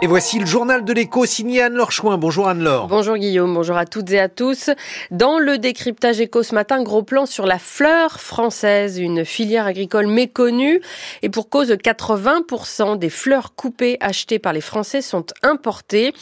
Et voici le journal de l'écho signé Anne-Laure Chouin. Bonjour Anne-Laure. Bonjour Guillaume, bonjour à toutes et à tous. Dans le décryptage écho ce matin, gros plan sur la fleur française, une filière agricole méconnue. Et pour cause, 80% des fleurs coupées achetées par les Français sont importées.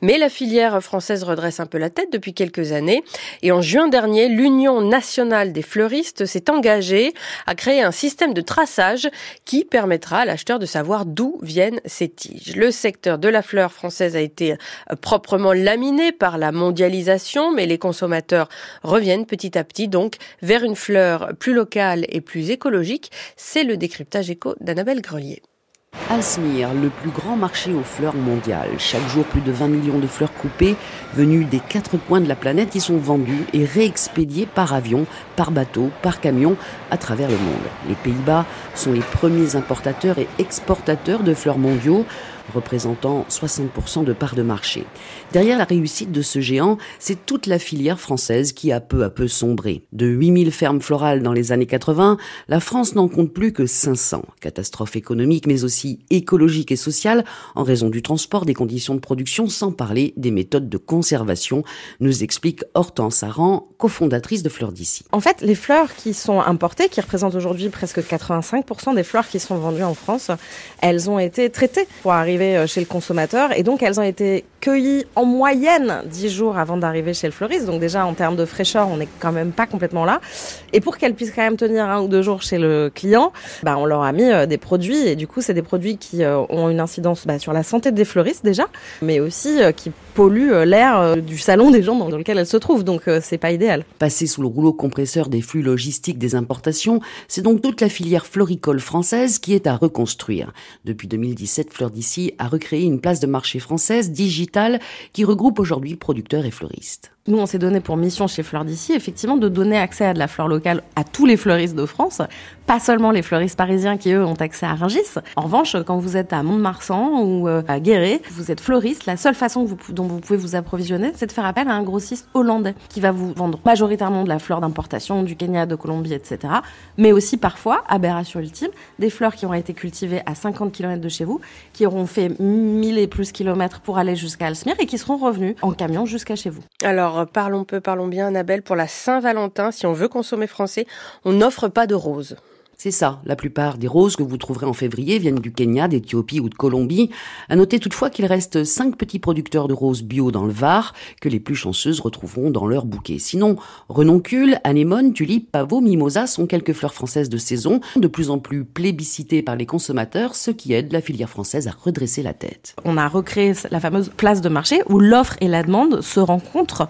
Mais la filière française redresse un peu la tête depuis quelques années. Et en juin dernier, l'Union nationale des fleuristes s'est engagée à créer un système de traçage qui permettra à l'acheteur de savoir d'où viennent ces tiges. Le secteur de la fleur française a été euh, proprement laminé par la mondialisation, mais les consommateurs reviennent petit à petit donc vers une fleur plus locale et plus écologique. C'est le décryptage éco d'Annabelle Grelier. Alsmir, le plus grand marché aux fleurs mondial. Chaque jour, plus de 20 millions de fleurs coupées venues des quatre coins de la planète qui sont vendues et réexpédiées par avion, par bateau, par camion à travers le monde. Les Pays-Bas sont les premiers importateurs et exportateurs de fleurs mondiaux représentant 60% de parts de marché. Derrière la réussite de ce géant, c'est toute la filière française qui a peu à peu sombré. De 8000 fermes florales dans les années 80, la France n'en compte plus que 500. Catastrophe économique mais aussi écologique et sociale en raison du transport, des conditions de production, sans parler des méthodes de conservation, nous explique Hortense Aran, cofondatrice de Fleurs d'ici. En fait, les fleurs qui sont importées, qui représentent aujourd'hui presque 85% des fleurs qui sont vendues en France, elles ont été traitées pour arriver euh, chez le consommateur et donc elles ont été cueillies en moyenne 10 jours avant d'arriver chez le fleuriste. Donc déjà en termes de fraîcheur, on n'est quand même pas complètement là. Et pour qu'elles puissent quand même tenir un ou deux jours chez le client, bah, on leur a mis euh, des produits et du coup c'est des produits qui euh, ont une incidence bah, sur la santé des fleuristes déjà, mais aussi qui polluent l'air du salon des gens dans lequel elles se trouvent. Donc c'est pas idéal. Passer sous le rouleau compresseur des flux logistiques des importations, c'est donc toute la filière floricole française qui est à reconstruire. Depuis 2017, Fleur d'ici à recréer une place de marché française digitale qui regroupe aujourd'hui producteurs et fleuristes. Nous, on s'est donné pour mission chez Fleurs d'ici, effectivement, de donner accès à de la fleur locale à tous les fleuristes de France, pas seulement les fleuristes parisiens qui, eux, ont accès à Rungis. En revanche, quand vous êtes à Mont-de-Marsan ou euh, à Guéret, vous êtes fleuriste, la seule façon dont vous pouvez vous approvisionner, c'est de faire appel à un grossiste hollandais qui va vous vendre majoritairement de la fleur d'importation du Kenya, de Colombie, etc. Mais aussi parfois, aberration ultime, des fleurs qui ont été cultivées à 50 km de chez vous, qui auront fait 1000 et plus kilomètres pour aller jusqu'à Alsmir et qui seront revenus en camion jusqu'à chez vous. Alors, parlons peu, parlons bien, Annabelle, pour la Saint-Valentin, si on veut consommer français, on n'offre pas de roses. C'est ça, la plupart des roses que vous trouverez en février viennent du Kenya, d'Éthiopie ou de Colombie. À noter toutefois qu'il reste cinq petits producteurs de roses bio dans le Var que les plus chanceuses retrouveront dans leur bouquet. Sinon, renoncule, anémone, tulipe, pavot, mimosa sont quelques fleurs françaises de saison, de plus en plus plébiscitées par les consommateurs, ce qui aide la filière française à redresser la tête. On a recréé la fameuse place de marché où l'offre et la demande se rencontrent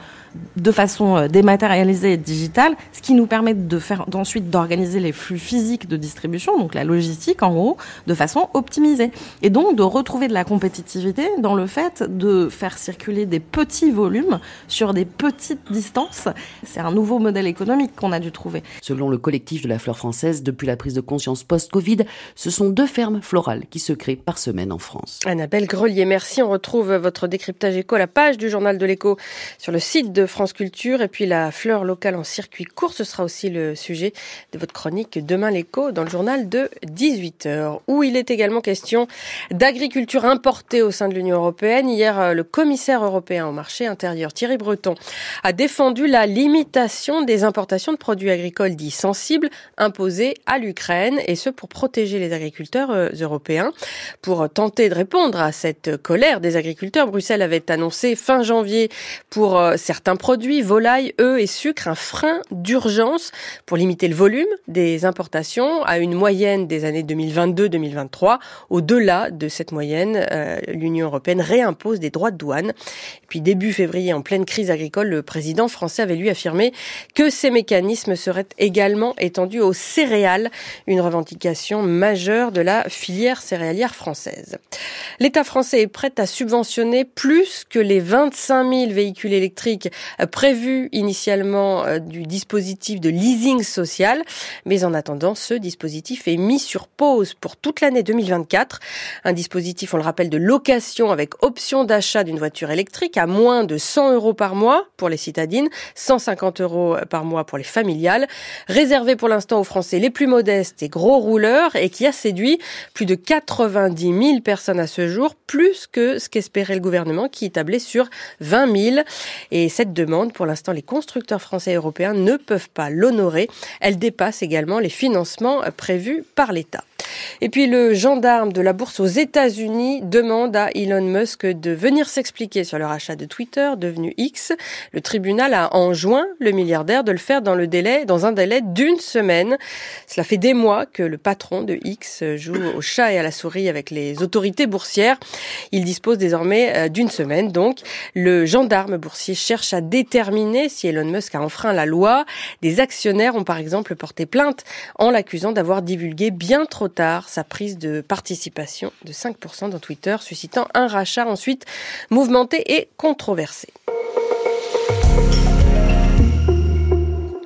de façon euh, dématérialisée et digitale, ce qui nous permet de faire ensuite d'organiser les flux physiques de distribution, donc la logistique en gros, de façon optimisée. Et donc de retrouver de la compétitivité dans le fait de faire circuler des petits volumes sur des petites distances. C'est un nouveau modèle économique qu'on a dû trouver. Selon le collectif de la fleur française, depuis la prise de conscience post-Covid, ce sont deux fermes florales qui se créent par semaine en France. Annabelle Grelier, merci. On retrouve votre décryptage éco à la page du journal de l'écho sur le site de France Culture. Et puis la fleur locale en circuit court, ce sera aussi le sujet de votre chronique Demain l'écho dans le journal de 18h, où il est également question d'agriculture importée au sein de l'Union européenne. Hier, euh, le commissaire européen au marché intérieur, Thierry Breton, a défendu la limitation des importations de produits agricoles dits sensibles imposées à l'Ukraine, et ce pour protéger les agriculteurs euh, européens. Pour tenter de répondre à cette colère des agriculteurs, Bruxelles avait annoncé fin janvier pour euh, certains produits, volailles, œufs et sucre, un frein d'urgence pour limiter le volume des importations à une moyenne des années 2022-2023. Au-delà de cette moyenne, euh, l'Union européenne réimpose des droits de douane. Et puis début février, en pleine crise agricole, le président français avait lui affirmé que ces mécanismes seraient également étendus aux céréales, une revendication majeure de la filière céréalière française. L'État français est prêt à subventionner plus que les 25 000 véhicules électriques prévu initialement du dispositif de leasing social, mais en attendant, ce dispositif est mis sur pause pour toute l'année 2024. Un dispositif, on le rappelle, de location avec option d'achat d'une voiture électrique à moins de 100 euros par mois pour les citadines, 150 euros par mois pour les familiales, réservé pour l'instant aux Français les plus modestes et gros rouleurs et qui a séduit plus de 90 000 personnes à ce jour, plus que ce qu'espérait le gouvernement qui tablait sur 20 000. Et demande, pour l'instant, les constructeurs français et européens ne peuvent pas l'honorer. Elle dépasse également les financements prévus par l'État. Et puis le gendarme de la bourse aux États-Unis demande à Elon Musk de venir s'expliquer sur le rachat de Twitter devenu X. Le tribunal a enjoint le milliardaire de le faire dans le délai, dans un délai d'une semaine. Cela fait des mois que le patron de X joue au chat et à la souris avec les autorités boursières. Il dispose désormais euh, d'une semaine. Donc, le gendarme boursier cherche à déterminer si Elon Musk a enfreint la loi. Des actionnaires ont par exemple porté plainte en l'accusant d'avoir divulgué bien trop tard sa prise de participation de 5% dans Twitter, suscitant un rachat ensuite mouvementé et controversé.